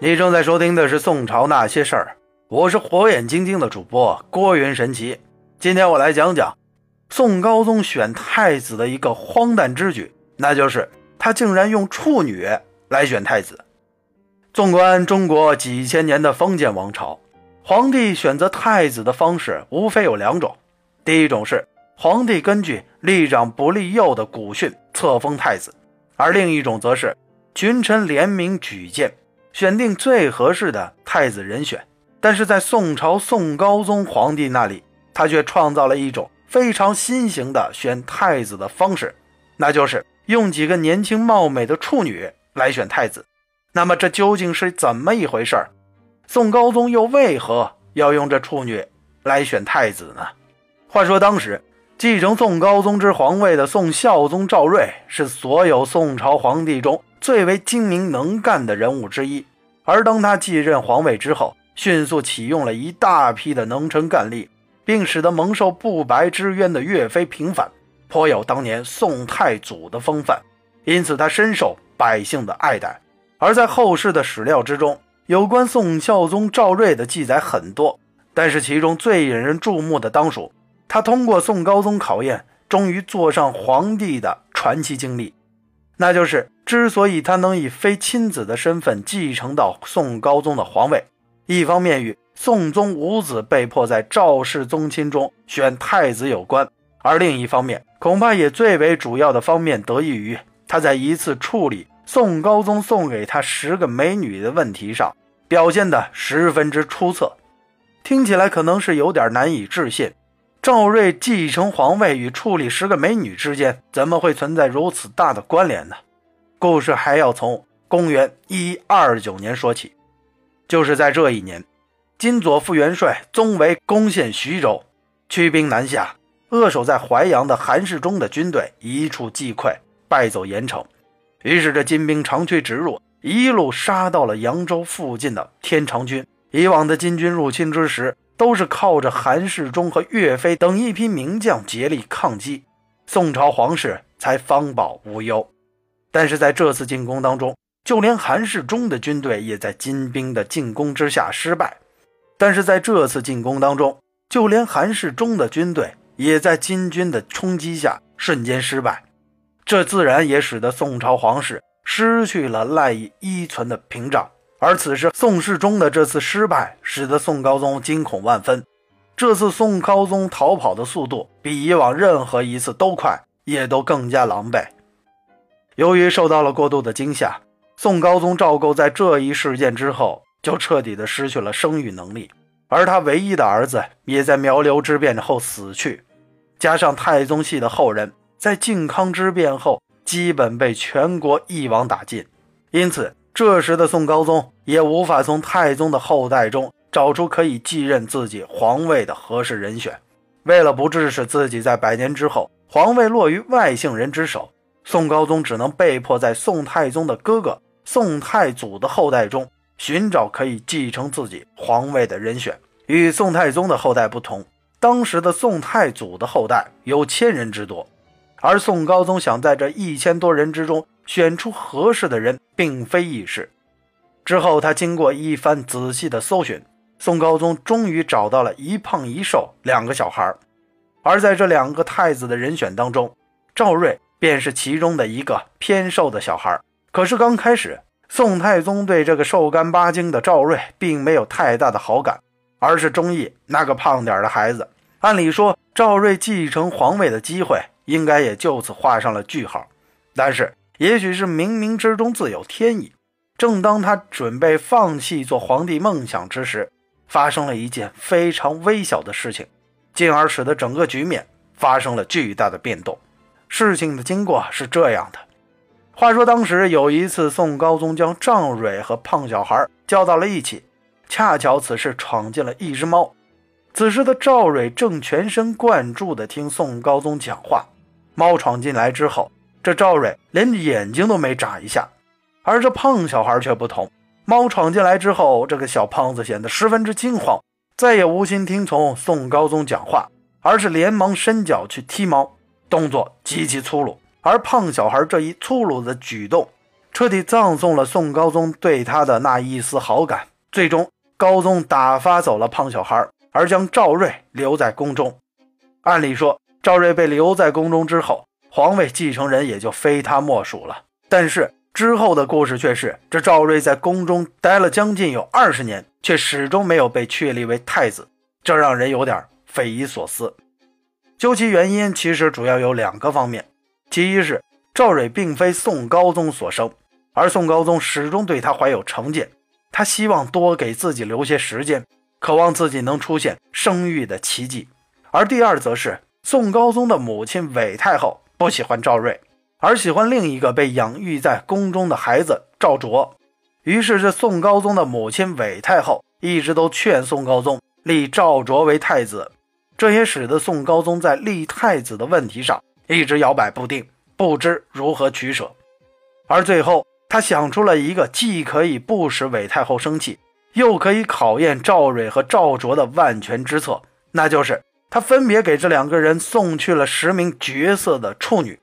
你正在收听的是《宋朝那些事儿》，我是火眼金睛的主播郭云神奇。今天我来讲讲宋高宗选太子的一个荒诞之举，那就是他竟然用处女来选太子。纵观中国几千年的封建王朝，皇帝选择太子的方式无非有两种：第一种是皇帝根据立长不立幼的古训册封太子，而另一种则是群臣联名举荐。选定最合适的太子人选，但是在宋朝宋高宗皇帝那里，他却创造了一种非常新型的选太子的方式，那就是用几个年轻貌美的处女来选太子。那么这究竟是怎么一回事儿？宋高宗又为何要用这处女来选太子呢？话说当时继承宋高宗之皇位的宋孝宗赵睿，是所有宋朝皇帝中。最为精明能干的人物之一，而当他继任皇位之后，迅速启用了一大批的能臣干吏，并使得蒙受不白之冤的岳飞平反，颇有当年宋太祖的风范，因此他深受百姓的爱戴。而在后世的史料之中，有关宋孝宗赵睿的记载很多，但是其中最引人注目的当属他通过宋高宗考验，终于坐上皇帝的传奇经历。那就是，之所以他能以非亲子的身份继承到宋高宗的皇位，一方面与宋宗五子被迫在赵氏宗亲中选太子有关，而另一方面，恐怕也最为主要的方面得益于他在一次处理宋高宗送给他十个美女的问题上表现得十分之出色。听起来可能是有点难以置信。赵睿继承皇位与处理十个美女之间怎么会存在如此大的关联呢？故事还要从公元一二九年说起。就是在这一年，金左副元帅宗维攻陷徐州，驱兵南下，扼守在淮阳的韩世忠的军队一触即溃，败走盐城。于是这金兵长驱直入，一路杀到了扬州附近的天长军。以往的金军入侵之时。都是靠着韩世忠和岳飞等一批名将竭力抗击，宋朝皇室才方保无忧。但是在这次进攻当中，就连韩世忠的军队也在金兵的进攻之下失败。但是在这次进攻当中，就连韩世忠的军队也在金军的冲击下瞬间失败。这自然也使得宋朝皇室失去了赖以依存的屏障。而此时，宋世忠的这次失败，使得宋高宗惊恐万分。这次宋高宗逃跑的速度比以往任何一次都快，也都更加狼狈。由于受到了过度的惊吓，宋高宗赵构在这一事件之后就彻底的失去了生育能力，而他唯一的儿子也在苗刘之变后死去。加上太宗系的后人在靖康之变后基本被全国一网打尽，因此。这时的宋高宗也无法从太宗的后代中找出可以继任自己皇位的合适人选。为了不致使自己在百年之后皇位落于外姓人之手，宋高宗只能被迫在宋太宗的哥哥宋太祖的后代中寻找可以继承自己皇位的人选。与宋太宗的后代不同，当时的宋太祖的后代有千人之多，而宋高宗想在这一千多人之中。选出合适的人并非易事。之后，他经过一番仔细的搜寻，宋高宗终于找到了一胖一瘦两个小孩而在这两个太子的人选当中，赵睿便是其中的一个偏瘦的小孩可是刚开始，宋太宗对这个瘦干巴精的赵瑞并没有太大的好感，而是中意那个胖点的孩子。按理说，赵瑞继承皇位的机会应该也就此画上了句号。但是，也许是冥冥之中自有天意。正当他准备放弃做皇帝梦想之时，发生了一件非常微小的事情，进而使得整个局面发生了巨大的变动。事情的经过是这样的：话说当时有一次，宋高宗将赵蕊和胖小孩叫到了一起，恰巧此时闯进了一只猫。此时的赵蕊正全神贯注地听宋高宗讲话，猫闯进来之后。这赵蕊连眼睛都没眨一下，而这胖小孩却不同。猫闯进来之后，这个小胖子显得十分之惊慌，再也无心听从宋高宗讲话，而是连忙伸脚去踢猫，动作极其粗鲁。而胖小孩这一粗鲁的举动，彻底葬送了宋高宗对他的那一丝好感。最终，高宗打发走了胖小孩，而将赵瑞留在宫中。按理说，赵瑞被留在宫中之后，皇位继承人也就非他莫属了。但是之后的故事却是，这赵瑞在宫中待了将近有二十年，却始终没有被确立为太子，这让人有点匪夷所思。究其原因，其实主要有两个方面：其一是赵蕊并非宋高宗所生，而宋高宗始终对他怀有成见，他希望多给自己留些时间，渴望自己能出现生育的奇迹；而第二则是宋高宗的母亲韦太后不喜欢赵瑞，而喜欢另一个被养育在宫中的孩子赵卓，于是这宋高宗的母亲韦太后一直都劝宋高宗立赵卓为太子。这也使得宋高宗在立太子的问题上一直摇摆不定，不知如何取舍。而最后，他想出了一个既可以不使韦太后生气，又可以考验赵蕊和赵卓的万全之策，那就是他分别给这两个人送去了十名绝色的处女。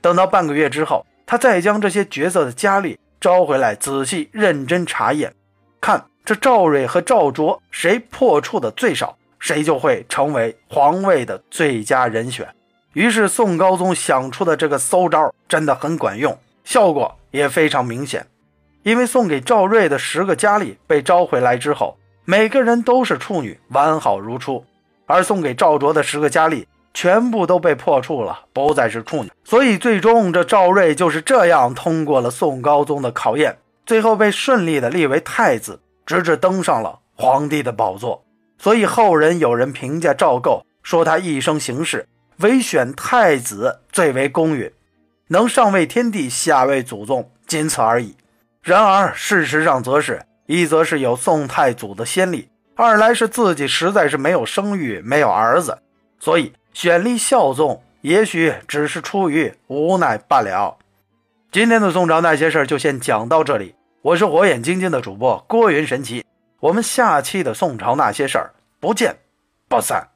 等到半个月之后，他再将这些绝色的佳丽招回来，仔细认真查验，看这赵蕊和赵卓谁破处的最少。谁就会成为皇位的最佳人选。于是宋高宗想出的这个馊招真的很管用，效果也非常明显。因为送给赵瑞的十个佳丽被招回来之后，每个人都是处女，完好如初；而送给赵卓的十个佳丽全部都被破处了，不再是处女。所以最终这赵瑞就是这样通过了宋高宗的考验，最后被顺利的立为太子，直至登上了皇帝的宝座。所以后人有人评价赵构说他一生行事唯选太子最为公允，能上位天帝，下位祖宗，仅此而已。然而事实上则是一则是有宋太祖的先例，二来是自己实在是没有生育，没有儿子，所以选立孝宗也许只是出于无奈罢了。今天的宋朝那些事儿就先讲到这里，我是火眼金睛的主播郭云神奇。我们下期的宋朝那些事儿，不见不散。